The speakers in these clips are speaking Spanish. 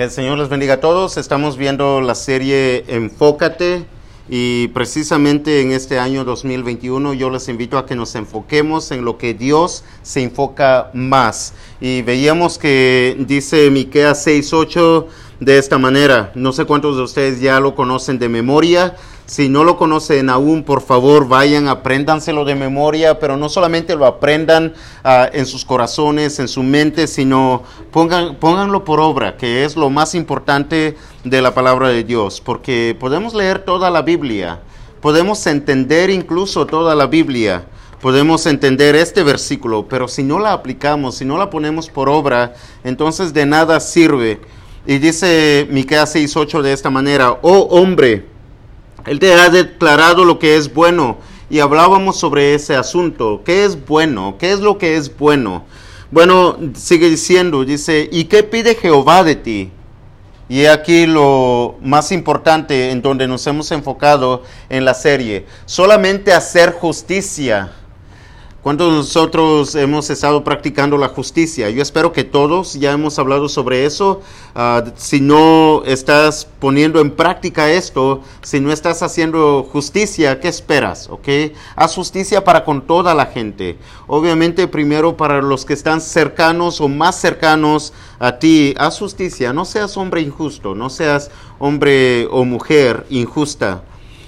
El Señor les bendiga a todos. Estamos viendo la serie Enfócate y precisamente en este año 2021 yo les invito a que nos enfoquemos en lo que Dios se enfoca más. Y veíamos que dice Miqueas 6:8 de esta manera. No sé cuántos de ustedes ya lo conocen de memoria. Si no lo conocen aún, por favor, vayan, apréndanselo de memoria, pero no solamente lo aprendan uh, en sus corazones, en su mente, sino pongan, pónganlo por obra, que es lo más importante de la palabra de Dios, porque podemos leer toda la Biblia, podemos entender incluso toda la Biblia, podemos entender este versículo, pero si no la aplicamos, si no la ponemos por obra, entonces de nada sirve. Y dice Miqueas 6:8 de esta manera: "Oh hombre, él te ha declarado lo que es bueno." Y hablábamos sobre ese asunto. ¿Qué es bueno? ¿Qué es lo que es bueno? Bueno, sigue diciendo, dice, ¿y qué pide Jehová de ti? Y aquí lo más importante en donde nos hemos enfocado en la serie, solamente hacer justicia. ¿Cuántos nosotros hemos estado practicando la justicia? Yo espero que todos ya hemos hablado sobre eso. Uh, si no estás poniendo en práctica esto, si no estás haciendo justicia, ¿qué esperas? ¿Ok? Haz justicia para con toda la gente. Obviamente primero para los que están cercanos o más cercanos a ti, haz justicia. No seas hombre injusto, no seas hombre o mujer injusta.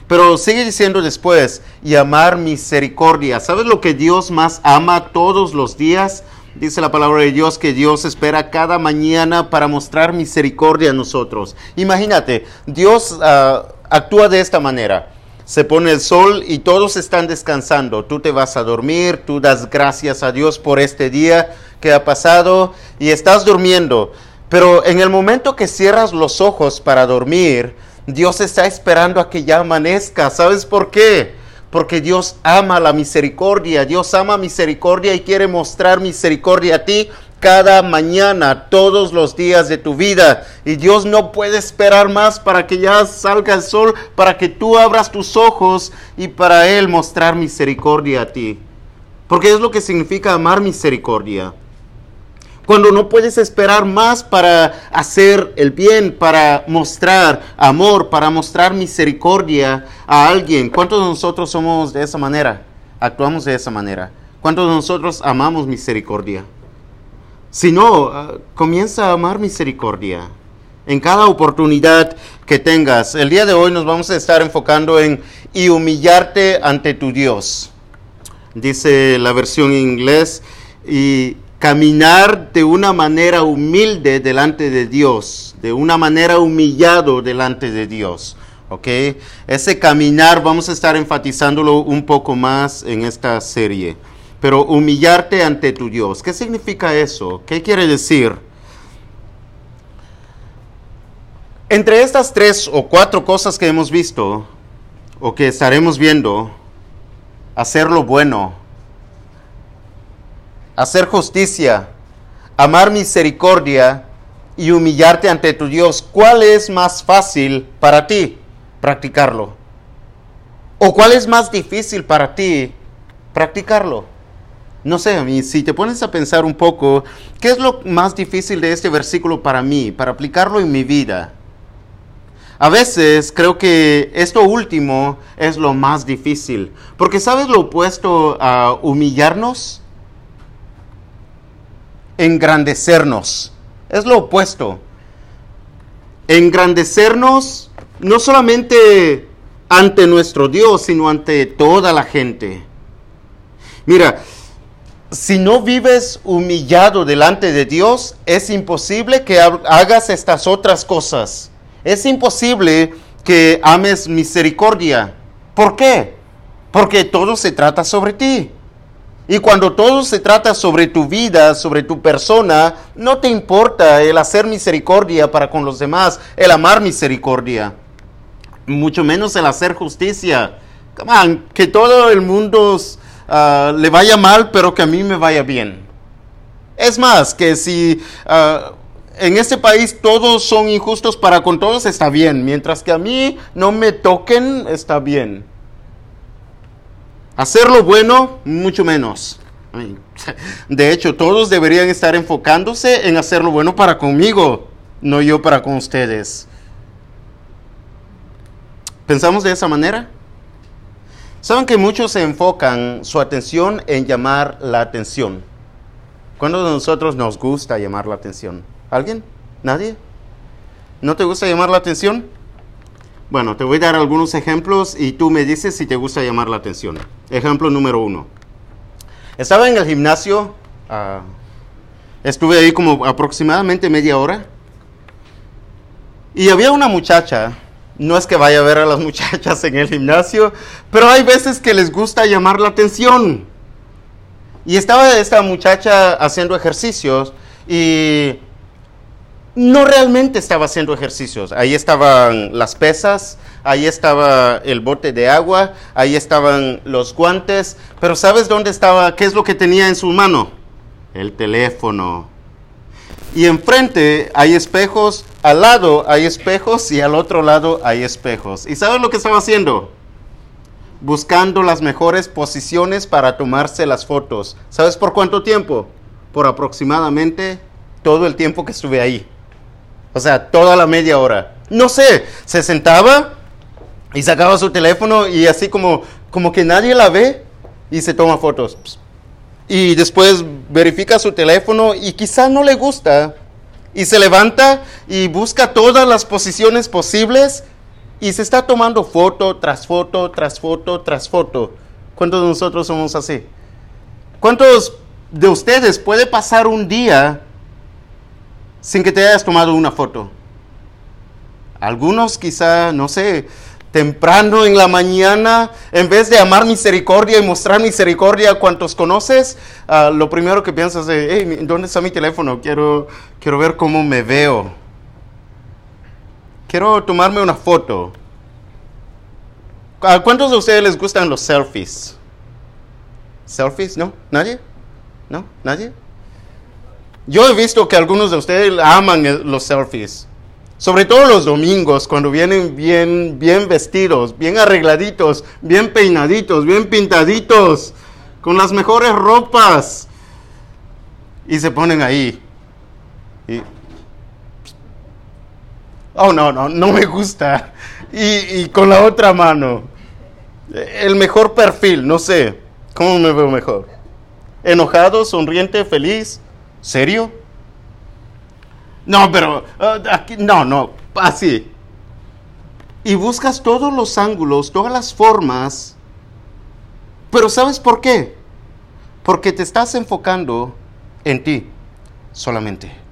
Pero sigue diciendo después, y amar misericordia. ¿Sabes lo que Dios más ama todos los días? Dice la palabra de Dios que Dios espera cada mañana para mostrar misericordia a nosotros. Imagínate, Dios uh, actúa de esta manera. Se pone el sol y todos están descansando. Tú te vas a dormir, tú das gracias a Dios por este día que ha pasado y estás durmiendo. Pero en el momento que cierras los ojos para dormir, Dios está esperando a que ya amanezca. ¿Sabes por qué? Porque Dios ama la misericordia. Dios ama misericordia y quiere mostrar misericordia a ti cada mañana, todos los días de tu vida. Y Dios no puede esperar más para que ya salga el sol, para que tú abras tus ojos y para Él mostrar misericordia a ti. Porque es lo que significa amar misericordia cuando no puedes esperar más para hacer el bien, para mostrar amor, para mostrar misericordia a alguien. ¿Cuántos de nosotros somos de esa manera? Actuamos de esa manera. ¿Cuántos de nosotros amamos misericordia? Si no, uh, comienza a amar misericordia en cada oportunidad que tengas. El día de hoy nos vamos a estar enfocando en y humillarte ante tu Dios. Dice la versión en inglés y caminar de una manera humilde delante de Dios, de una manera humillado delante de Dios. ¿Ok? Ese caminar vamos a estar enfatizándolo un poco más en esta serie. Pero humillarte ante tu Dios, ¿qué significa eso? ¿Qué quiere decir? Entre estas tres o cuatro cosas que hemos visto, o que estaremos viendo, hacer lo bueno, hacer justicia, amar misericordia y humillarte ante tu Dios, ¿cuál es más fácil para ti practicarlo? ¿O cuál es más difícil para ti practicarlo? No sé, si te pones a pensar un poco, ¿qué es lo más difícil de este versículo para mí, para aplicarlo en mi vida? A veces creo que esto último es lo más difícil, porque ¿sabes lo opuesto a humillarnos? Engrandecernos. Es lo opuesto. Engrandecernos no solamente ante nuestro Dios, sino ante toda la gente. Mira, si no vives humillado delante de Dios, es imposible que hagas estas otras cosas. Es imposible que ames misericordia. ¿Por qué? Porque todo se trata sobre ti. Y cuando todo se trata sobre tu vida, sobre tu persona, no te importa el hacer misericordia para con los demás, el amar misericordia, mucho menos el hacer justicia. Come on, que todo el mundo uh, le vaya mal, pero que a mí me vaya bien. Es más, que si uh, en este país todos son injustos para con todos, está bien, mientras que a mí no me toquen, está bien. Hacerlo bueno, mucho menos. De hecho, todos deberían estar enfocándose en hacer lo bueno para conmigo. no yo para con ustedes. ¿Pensamos de esa manera? Saben que muchos se enfocan su atención en llamar la atención. ¿Cuándo de nosotros nos gusta llamar la atención? ¿Alguien? ¿Nadie? ¿No te gusta llamar la atención? Bueno, te voy a dar algunos ejemplos y tú me dices si te gusta llamar la atención. Ejemplo número uno. Estaba en el gimnasio, ah, estuve ahí como aproximadamente media hora y había una muchacha no es que vaya a ver a las muchachas en el gimnasio, pero hay veces que les gusta llamar la atención. Y estaba esta muchacha haciendo ejercicios y no realmente estaba haciendo ejercicios. Ahí estaban las pesas, ahí estaba el bote de agua, ahí estaban los guantes, pero ¿sabes dónde estaba? ¿Qué es lo que tenía en su mano? El teléfono. Y enfrente hay espejos, al lado hay espejos y al otro lado hay espejos. ¿Y sabes lo que estaba haciendo? Buscando las mejores posiciones para tomarse las fotos. ¿Sabes por cuánto tiempo? Por aproximadamente todo el tiempo que estuve ahí. O sea, toda la media hora. No sé, se sentaba y sacaba su teléfono y así como, como que nadie la ve y se toma fotos y después verifica su teléfono y quizá no le gusta y se levanta y busca todas las posiciones posibles y se está tomando foto tras foto, tras foto, tras foto. ¿Cuántos de nosotros somos así? ¿Cuántos de ustedes puede pasar un día sin que te hayas tomado una foto? Algunos quizá, no sé, temprano en la mañana, en vez de amar misericordia y mostrar misericordia a cuantos conoces, ah, lo primero que piensas es, hey, ¿dónde está mi teléfono? Quiero, quiero ver cómo me veo. Quiero tomarme una foto. ¿A cuántos de ustedes les gustan los selfies? ¿Selfies? ¿No? ¿Nadie? ¿No? ¿Nadie? Yo he visto que algunos de ustedes aman los selfies. Sobre todo los domingos, cuando vienen bien, bien vestidos, bien arregladitos, bien peinaditos, bien pintaditos, con las mejores ropas. Y se ponen ahí. oh, no, no, no me gusta. Y, y con la otra mano. El mejor perfil, no sé. ¿Cómo me veo mejor? ¿Enojado, sonriente, feliz? ¿Serio? No, pero uh, aquí, no, no, así. Y buscas todos los ángulos, todas las formas. Pero ¿sabes por qué? Porque te estás enfocando en ti solamente.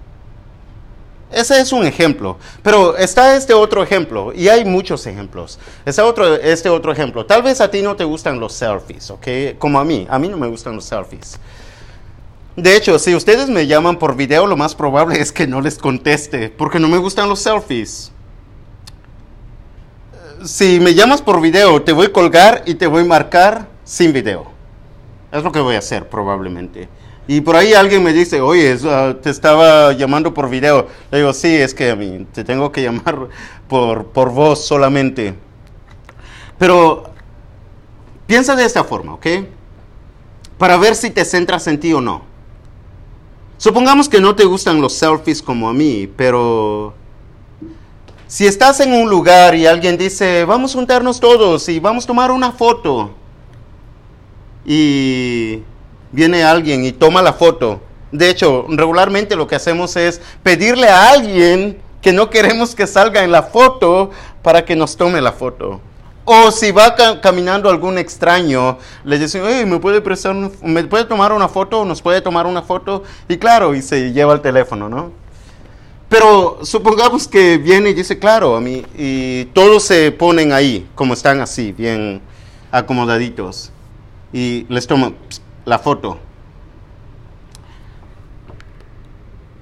Ese es un ejemplo, pero está este otro ejemplo, y hay muchos ejemplos. Está otro, este otro ejemplo. Tal vez a ti no te gustan los selfies, ¿ok? Como a mí, a mí no me gustan los selfies. De hecho, si ustedes me llaman por video, lo más probable es que no les conteste, porque no me gustan los selfies. Si me llamas por video, te voy a colgar y te voy a marcar sin video. Es lo que voy a hacer probablemente. Y por ahí alguien me dice, oye, ah, te estaba llamando por video. Le digo, sí, es que a mí te tengo que llamar por, por voz solamente. Pero piensa de esta forma, ¿ok? Para ver si te centras en ti o no. Supongamos que no te gustan los selfies como a mí, pero si estás en un lugar y alguien dice, vamos a juntarnos todos y vamos a tomar una foto, y viene alguien y toma la foto, de hecho, regularmente lo que hacemos es pedirle a alguien que no queremos que salga en la foto para que nos tome la foto. O si va caminando algún extraño, le dicen, ¿me puede, prestar ¿me puede tomar una foto? ¿Nos puede tomar una foto? Y claro, y se lleva el teléfono, ¿no? Pero supongamos que viene y dice, claro, a mí, y todos se ponen ahí, como están así, bien acomodaditos, y les toman la foto.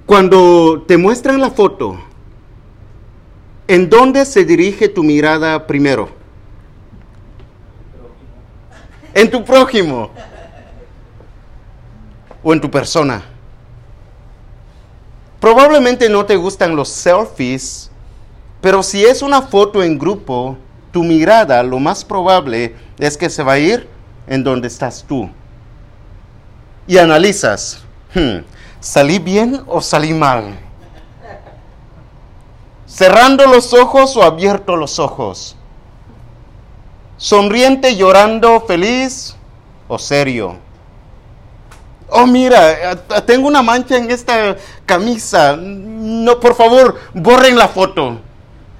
Cuando te muestran la foto, ¿en dónde se dirige tu mirada primero? En tu prójimo o en tu persona. Probablemente no te gustan los selfies, pero si es una foto en grupo, tu mirada lo más probable es que se va a ir en donde estás tú. Y analizas, hmm, ¿salí bien o salí mal? cerrando los ojos o abierto los ojos, sonriente, llorando, feliz o serio. Oh, mira, tengo una mancha en esta camisa. No, por favor, borren la foto.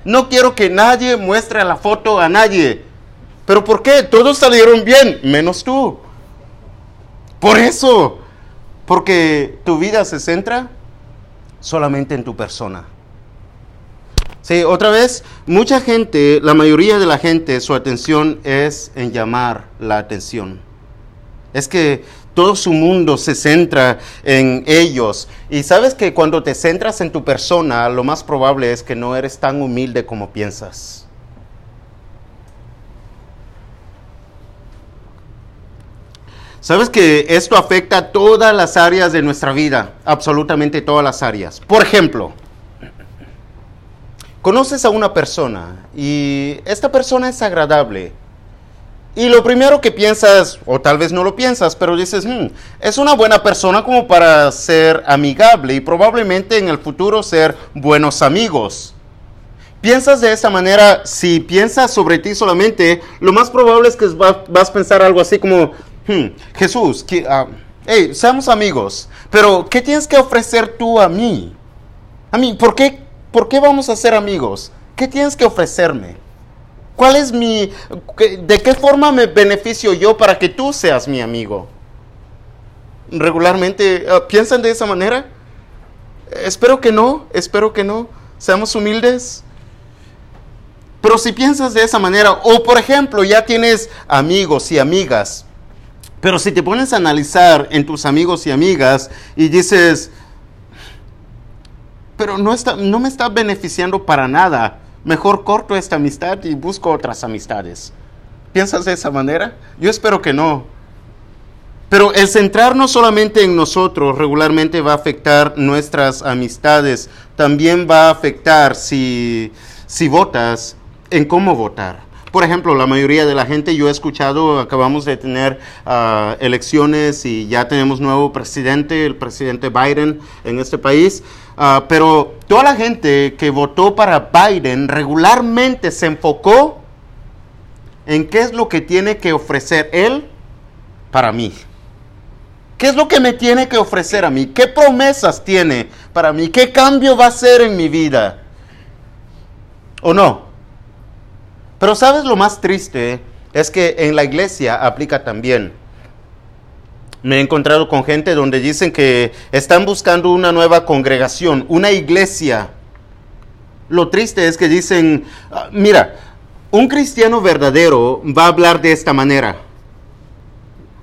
No quiero que nadie muestre la foto a nadie. ¿Pero por qué? Todos salieron bien, menos tú. Por eso, porque tu vida se centra solamente en tu persona. Sí, otra vez, mucha gente, la mayoría de la gente, su atención es en llamar la atención. Es que todo su mundo se centra en ellos. Y sabes que cuando te centras en tu persona, lo más probable es que no eres tan humilde como piensas. Sabes que esto afecta todas las áreas de nuestra vida, absolutamente todas las áreas. Por ejemplo, conoces a una persona y esta persona es agradable. Y lo primero que piensas, o tal vez no lo piensas, pero dices, hmm, es una buena persona como para ser amigable y probablemente en el futuro ser buenos amigos. Piensas de esa manera, si piensas sobre ti solamente, lo más probable es que vas a pensar algo así como, Hmm, Jesús, que, ah, hey, seamos amigos, pero ¿qué tienes que ofrecer tú a mí? A mí, ¿por qué, ¿por qué vamos a ser amigos? ¿Qué tienes que ofrecerme? ¿Cuál es mi, de qué forma me beneficio yo para que tú seas mi amigo? Regularmente ah, piensan de esa manera. Espero que no, espero que no. Seamos humildes. Pero si piensas de esa manera, o por ejemplo, ya tienes amigos y amigas pero si te pones a analizar en tus amigos y amigas y dices, pero no, está, no me está beneficiando para nada, mejor corto esta amistad y busco otras amistades. ¿Piensas de esa manera? Yo espero que no. Pero el centrarnos solamente en nosotros regularmente va a afectar nuestras amistades. También va a afectar si, si votas en cómo votar. Por ejemplo, la mayoría de la gente, yo he escuchado, acabamos de tener ah, elecciones y ya tenemos nuevo presidente, el presidente Biden en este país, ah, pero toda la gente que votó para Biden regularmente se enfocó en qué es lo que tiene que ofrecer él para mí. ¿Qué es lo que me tiene que ofrecer a mí? ¿Qué promesas tiene para mí? ¿Qué cambio va a hacer en mi vida? ¿O no? Pero sabes lo más triste es que en la iglesia aplica también. Me he encontrado con gente donde dicen que están buscando una nueva congregación, una iglesia. Lo triste es que dicen, ah, mira, un cristiano verdadero va a hablar de esta manera.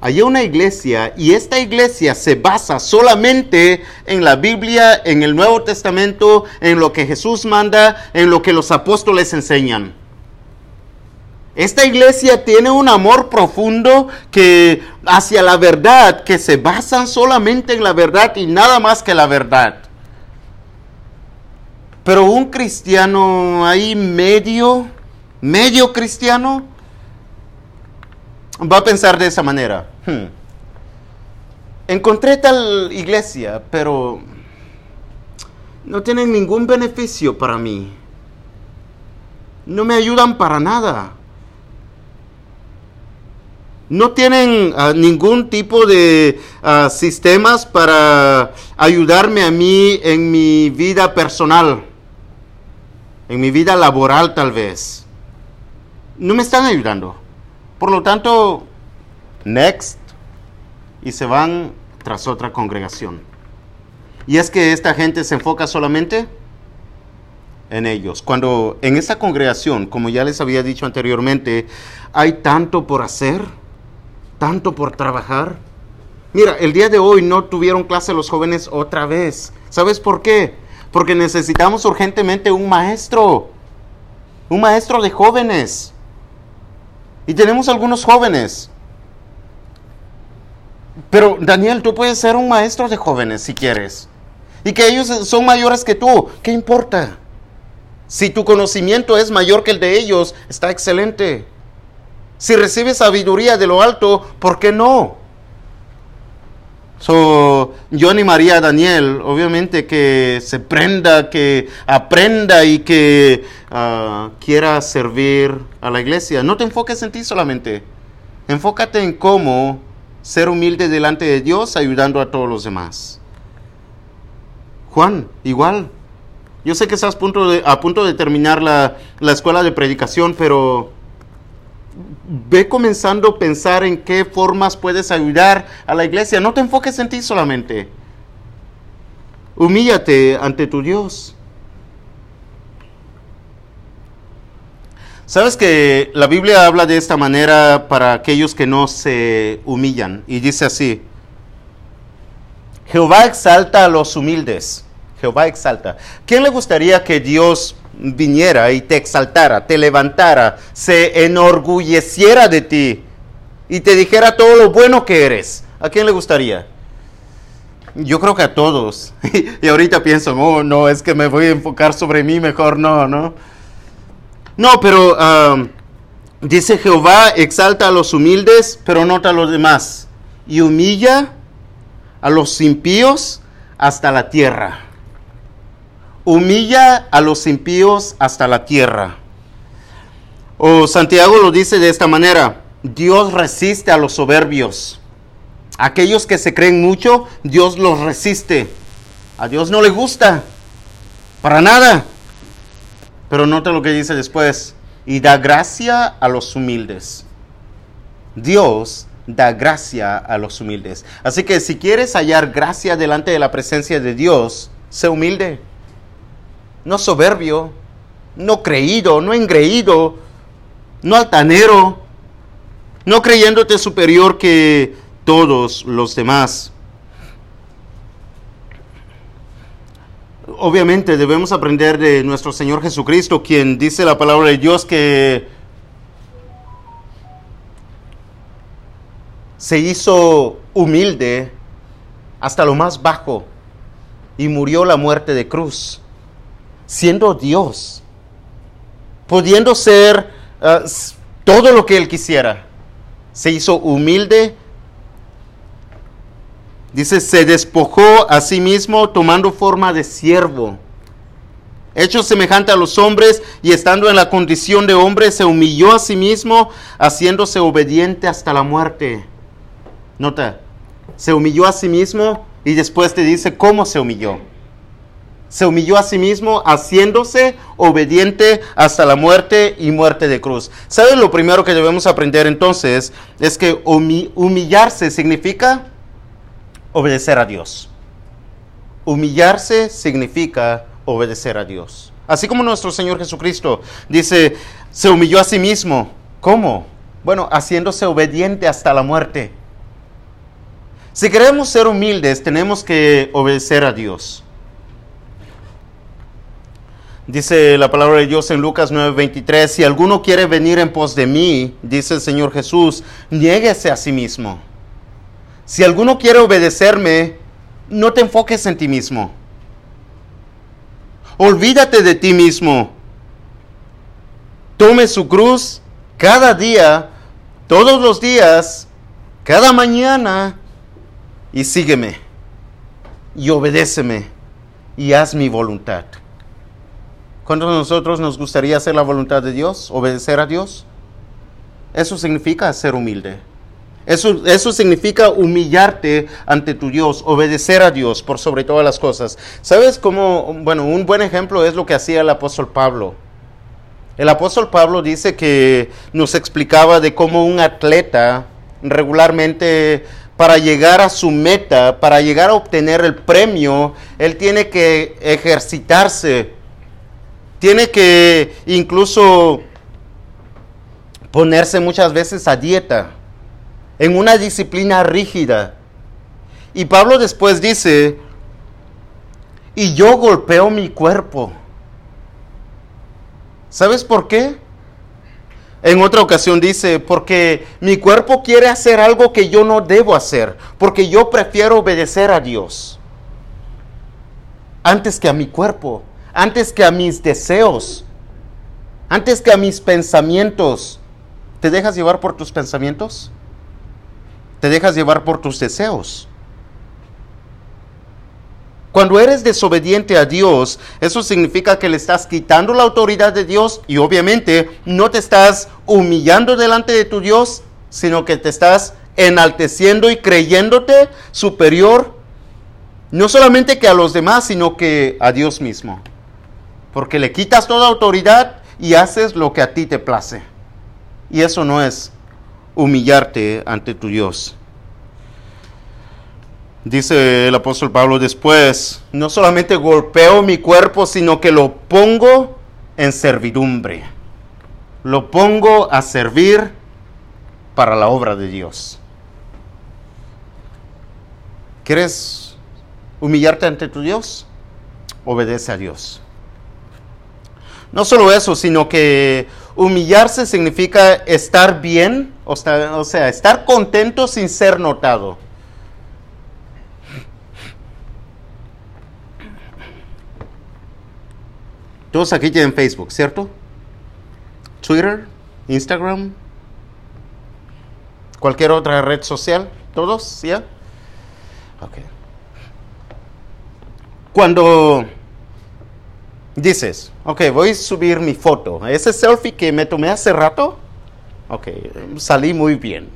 Hay una iglesia y esta iglesia se basa solamente en la Biblia, en el Nuevo Testamento, en lo que Jesús manda, en lo que los apóstoles enseñan. Esta iglesia tiene un amor profundo que hacia la verdad, que se basan solamente en la verdad y nada más que la verdad. Pero un cristiano ahí medio, medio cristiano, va a pensar de esa manera. Hmm. Encontré tal iglesia, pero no tienen ningún beneficio para mí. No me ayudan para nada no tienen ah, ningún tipo de ah, sistemas para ayudarme a mí en mi vida personal, en mi vida laboral tal vez. No me están ayudando. Por lo tanto, next, y se van tras otra congregación. Y es que esta gente se enfoca solamente en ellos. Cuando en esa congregación, como ya les había dicho anteriormente, hay tanto por hacer tanto por trabajar. Mira, el día de hoy no tuvieron clase los jóvenes otra vez. ¿Sabes por qué? Porque necesitamos urgentemente un maestro. Un maestro de jóvenes. Y tenemos algunos jóvenes. Pero Daniel, tú puedes ser un maestro de jóvenes si quieres. Y que ellos son mayores que tú. ¿Qué importa? Si tu conocimiento es mayor que el de ellos, está excelente. Si recibes sabiduría de lo alto, ¿por qué no? So, yo animaría a Daniel, obviamente, que se prenda, que aprenda y que ah, quiera servir a la iglesia. No te enfoques en ti solamente. Enfócate en cómo ser humilde delante de Dios, ayudando a todos los demás. Juan, igual. Yo sé que estás a punto de, a punto de terminar la, la escuela de predicación, pero ve comenzando a pensar en qué formas puedes ayudar a la iglesia. No te enfoques en ti solamente. Humíllate ante tu Dios. Sabes que la Biblia habla de esta manera para aquellos que no se humillan y dice así, Jehová exalta a los humildes. Jehová exalta. ¿Quién le gustaría que Dios viniera y te exaltara, te levantara, se enorgulleciera de ti y te dijera todo lo bueno que eres. ¿A quién le gustaría? Yo creo que a todos. y ahorita pienso, oh, no, es que me voy a enfocar sobre mí, mejor no, ¿no? No, pero dice Jehová, exalta a los humildes, pero nota a los demás. Y humilla a los impíos hasta la tierra humilla a los impíos hasta la tierra. O Santiago lo dice de esta manera, Dios resiste a los soberbios. Aquellos que se creen mucho, Dios los resiste. A Dios no le gusta, para nada. Pero nota lo que dice después, y da gracia a los humildes. Dios da gracia a los humildes. Así que si quieres hallar gracia delante de la presencia de Dios, sé humilde no soberbio, no creído, no engreído, no altanero, no creyéndote superior que todos los demás. Obviamente debemos aprender de nuestro Señor Jesucristo, quien dice la palabra de Dios que se hizo humilde hasta lo más bajo y murió la muerte de cruz siendo Dios, pudiendo ser ah, todo lo que Él quisiera. Se hizo humilde. Dice, se despojó a sí mismo tomando forma de siervo. Hecho semejante a los hombres y estando en la condición de hombre, se humilló a sí mismo, haciéndose obediente hasta la muerte. Nota, se humilló a sí mismo y después te dice cómo se humilló se humilló a sí mismo haciéndose obediente hasta la muerte y muerte de cruz. ¿Sabes lo primero que debemos aprender entonces? Es que humillarse significa obedecer a Dios. Humillarse significa obedecer a Dios. Así como nuestro Señor Jesucristo dice, se humilló a sí mismo. ¿Cómo? Bueno, haciéndose obediente hasta la muerte. Si queremos ser humildes, tenemos que obedecer a Dios. Dice la palabra de Dios en Lucas 9:23, si alguno quiere venir en pos de mí, dice el Señor Jesús, niéguese a sí mismo. Si alguno quiere obedecerme, no te enfoques en ti mismo. Olvídate de ti mismo. Tome su cruz cada día, todos los días, cada mañana, y sígueme, y obedéceme, y haz mi voluntad. ¿Cuántos de nosotros nos gustaría hacer la voluntad de Dios, obedecer a Dios? Eso significa ser humilde. Eso, eso significa humillarte ante tu Dios, obedecer a Dios por sobre todas las cosas. ¿Sabes cómo? Bueno, un buen ejemplo es lo que hacía el apóstol Pablo. El apóstol Pablo dice que nos explicaba de cómo un atleta regularmente para llegar a su meta, para llegar a obtener el premio, él tiene que ejercitarse tiene que incluso ponerse muchas veces a dieta, en una disciplina rígida. Y Pablo después dice, y yo golpeo mi cuerpo. ¿Sabes por qué? En otra ocasión dice, porque mi cuerpo quiere hacer algo que yo no debo hacer, porque yo prefiero obedecer a Dios antes que a mi cuerpo antes que a mis deseos, antes que a mis pensamientos. ¿Te dejas llevar por tus pensamientos? ¿Te dejas llevar por tus deseos? Cuando eres desobediente a Dios, eso significa que le estás quitando la autoridad de Dios y obviamente no te estás humillando delante de tu Dios, sino que te estás enalteciendo y creyéndote superior, no solamente que a los demás, sino que a Dios mismo. Porque le quitas toda autoridad y haces lo que a ti te place. Y eso no es humillarte ante tu Dios. Dice el apóstol Pablo después, no solamente golpeo mi cuerpo, sino que lo pongo en servidumbre. Lo pongo a servir para la obra de Dios. ¿Quieres humillarte ante tu Dios? Obedece a Dios. No solo eso, sino que humillarse significa estar bien, o sea, estar contento sin ser notado. Todos aquí tienen Facebook, ¿cierto? Twitter, Instagram, cualquier otra red social, todos, ¿ya? Ok. Cuando dices, ok, voy a subir mi foto, ese selfie que me tomé hace rato, ok, salí muy bien.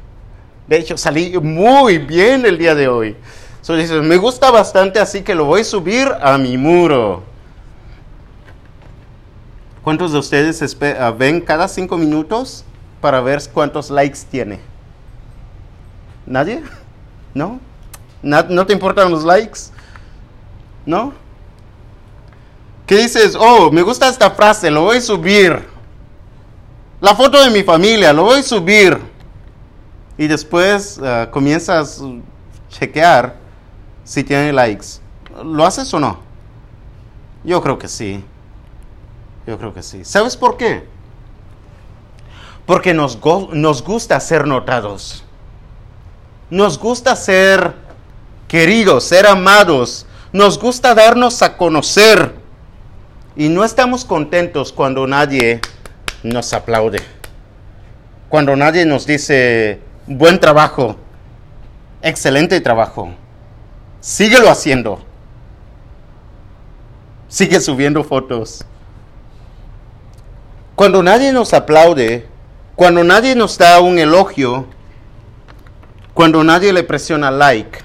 De hecho, salí muy bien el día de hoy. So dices, me gusta bastante, así que lo voy a subir a mi muro. ¿Cuántos de ustedes ah, ven cada cinco minutos para ver cuántos likes tiene? ¿Nadie? ¿No? ¿No te importan los likes? ¿No? ¿Qué dices? Oh, me gusta esta frase, lo voy a subir. La foto de mi familia, lo voy a subir. Y después ah, comienzas a chequear si tiene likes. ¿Lo haces o no? Yo creo que sí. Yo creo que sí. ¿Sabes por qué? Porque nos, nos gusta ser notados. Nos gusta ser queridos, ser amados. Nos gusta darnos a conocer. Y no estamos contentos cuando nadie nos aplaude. Cuando nadie nos dice, buen trabajo, excelente trabajo, síguelo haciendo. Sigue subiendo fotos. Cuando nadie nos aplaude, cuando nadie nos da un elogio, cuando nadie le presiona like,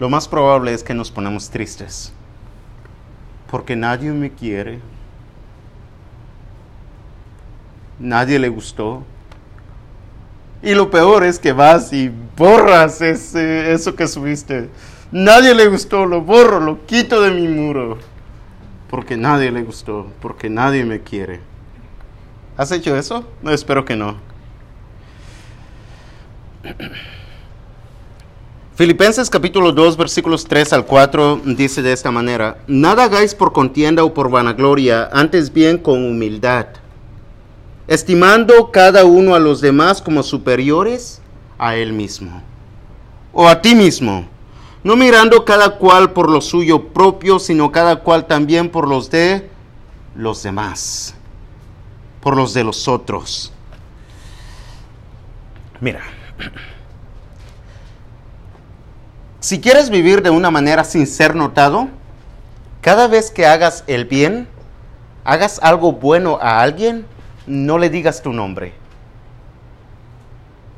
lo más probable es que nos ponemos tristes. Porque nadie me quiere. Nadie le gustó. Y lo peor es que vas y borras ese, eso que subiste. Nadie le gustó, lo borro, lo quito de mi muro porque nadie le gustó, porque nadie me quiere. ¿Has hecho eso? No, espero que no. Filipenses capítulo 2 versículos 3 al 4 dice de esta manera, Nada hagáis por contienda o por vanagloria, antes bien con humildad, estimando cada uno a los demás como superiores a él mismo, o a ti mismo no mirando cada cual por lo suyo propio, sino cada cual también por los de los demás, por los de los otros. Mira, si quieres vivir de una manera sin ser notado, cada vez que hagas el bien, hagas algo bueno a alguien, no le digas tu nombre.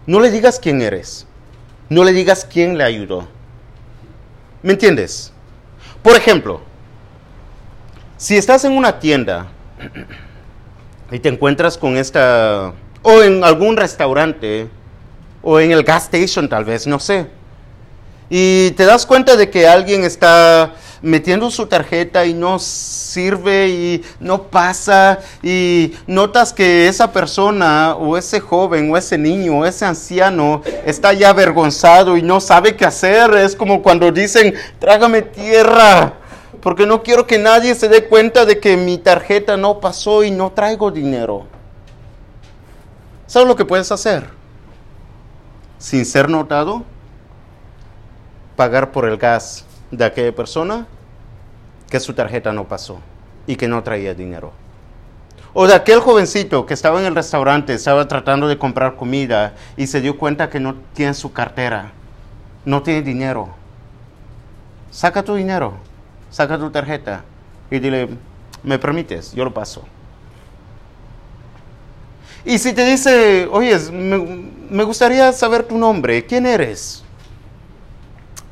No le digas quién eres. No le digas quién le ayudó ¿Me entiendes? Por ejemplo, si estás en una tienda y te encuentras con esta, o en algún restaurante, o en el gas station tal vez, no sé, y te das cuenta de que alguien está metiendo su tarjeta y no sirve y no pasa y notas que esa persona o ese joven o ese niño o ese anciano está ya avergonzado y no sabe qué hacer. Es como cuando dicen, trágame tierra, porque no quiero que nadie se dé cuenta de que mi tarjeta no pasó y no traigo dinero. ¿Sabes lo que puedes hacer? Sin ser notado, pagar por el gas de aquella persona que su tarjeta no pasó y que no traía dinero. O de aquel jovencito que estaba en el restaurante, estaba tratando de comprar comida y se dio cuenta que no tiene su cartera, no tiene dinero. saca tu dinero, saca tu tarjeta y dile, ¿me permites? Yo lo paso. Y si te dice, oye, me, gustaría saber tu nombre, ¿quién eres?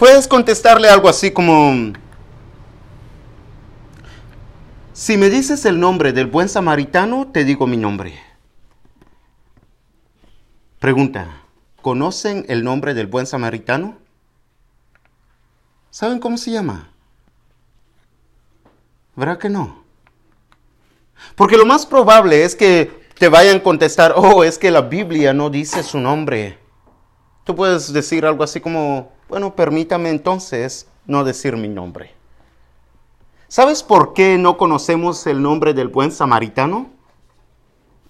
Puedes contestarle algo así como, si me dices el nombre del buen samaritano, te digo mi nombre. Pregunta, ¿conocen el nombre del buen samaritano? ¿Saben cómo se llama? ¿Verdad que no? Porque lo más probable es que te vayan a contestar, oh, es que la Biblia no dice su nombre. Tú puedes decir algo así como, bueno, permítame entonces no decir mi nombre. ¿Sabes por qué no conocemos el nombre del buen samaritano?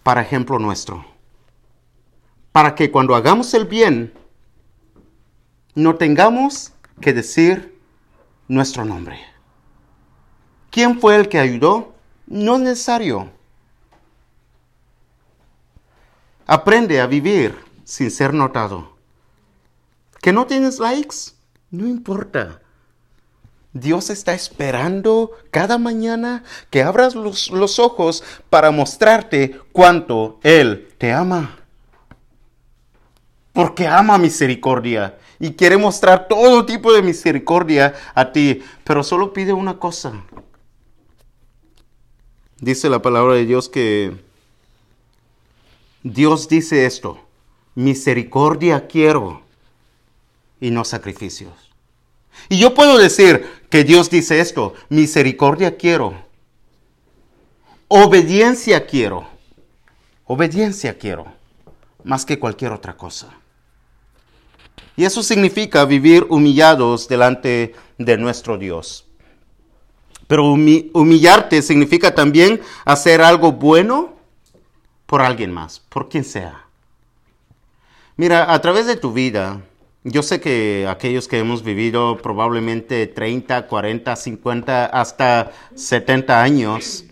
Para ejemplo nuestro. Para que cuando hagamos el bien, no tengamos que decir nuestro nombre. ¿Quién fue el que ayudó? No es necesario. Aprende a vivir sin ser notado. ¿Que no tienes likes? No importa. Dios está esperando cada mañana que abras los, los, ojos para mostrarte cuánto Él te ama. Porque ama misericordia y quiere mostrar todo tipo de misericordia a ti, pero solo pide una cosa. Dice la palabra de Dios que Dios dice esto, misericordia quiero y no sacrificios. Y yo puedo decir que Dios dice esto, misericordia quiero, obediencia quiero, obediencia quiero, más que cualquier otra cosa. Y eso significa vivir humillados delante de nuestro Dios. Pero humillarte significa también hacer algo bueno por alguien más, por quien sea. Mira, a través de tu vida, yo sé que aquellos que hemos vivido probablemente 30, 40, 50, hasta 70 años,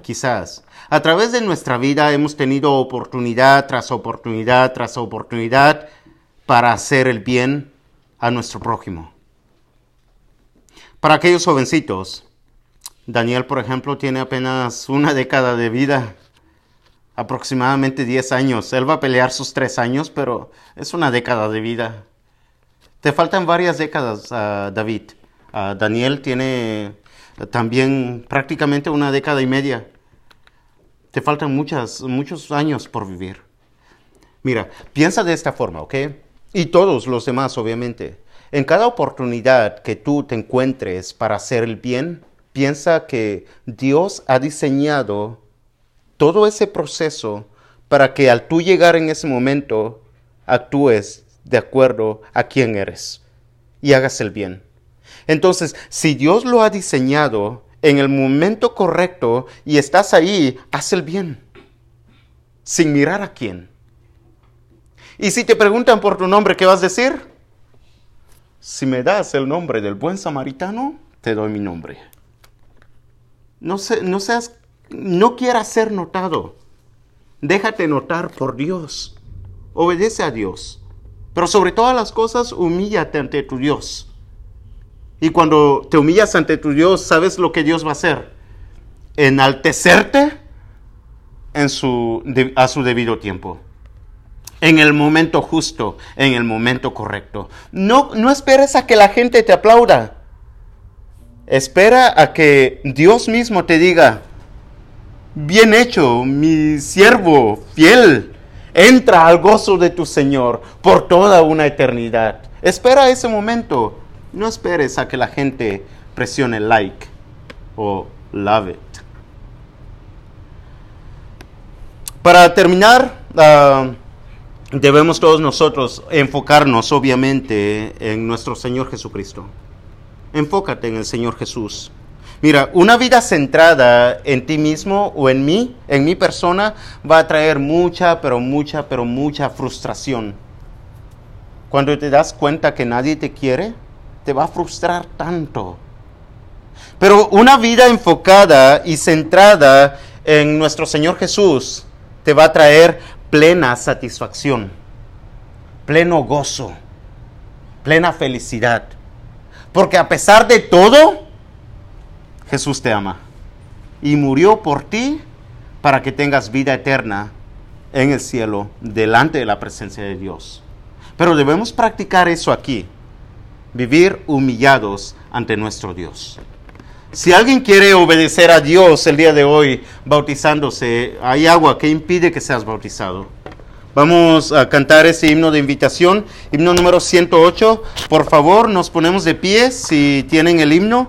quizás, a través de nuestra vida hemos tenido oportunidad tras oportunidad tras oportunidad para hacer el bien a nuestro prójimo. Para aquellos jovencitos, Daniel, por ejemplo, tiene apenas una década de vida aproximadamente 10 años. Él va a pelear sus 3 años, pero es una década de vida. Te faltan varias décadas, uh, David. Uh, Daniel tiene también prácticamente una década y media. Te faltan muchas, muchos años por vivir. Mira, piensa de esta forma, ¿ok? Y todos los demás, obviamente. En cada oportunidad que tú te encuentres para hacer el bien, piensa que Dios ha diseñado todo ese proceso para que al tú llegar en ese momento actúes de acuerdo a quién eres y hagas el bien. Entonces, si Dios lo ha diseñado en el momento correcto y estás ahí, haz el bien, sin mirar a quién. Y si te preguntan por tu nombre, ¿qué vas a decir? Si me das el nombre del buen samaritano, te doy mi nombre. No, no seas no quieras ser notado. Déjate notar por Dios. Obedece a Dios. Pero sobre todas las cosas, humíllate ante tu Dios. Y cuando te humillas ante tu Dios, ¿sabes lo que Dios va a hacer? Enaltecerte en su, a su debido tiempo. En el momento justo, en el momento correcto. No, no esperes a que la gente te aplauda. Espera a que Dios mismo te diga, Bien hecho, mi siervo fiel. Entra al gozo de tu Señor por toda una eternidad. Espera ese momento. No esperes a que la gente presione like o love it. Para terminar, ah, debemos todos nosotros enfocarnos obviamente en nuestro Señor Jesucristo. Enfócate en el Señor Jesús. Mira, una vida centrada en ti mismo o en mí, en mi persona, va a traer mucha, pero mucha, pero mucha frustración. Cuando te das cuenta que nadie te quiere, te va a frustrar tanto. Pero una vida enfocada y centrada en nuestro Señor Jesús te va a traer plena satisfacción, pleno gozo, plena felicidad Porque a pesar de todo, Jesús te ama. Y murió por ti para que tengas vida eterna en el cielo, delante de la presencia de Dios. Pero debemos practicar eso aquí, vivir humillados ante nuestro Dios. Si alguien quiere obedecer a Dios el día de hoy bautizándose, hay agua que impide que seas bautizado. Vamos a cantar ese himno de invitación, himno número 108. Por favor, nos ponemos de pie si tienen el himno.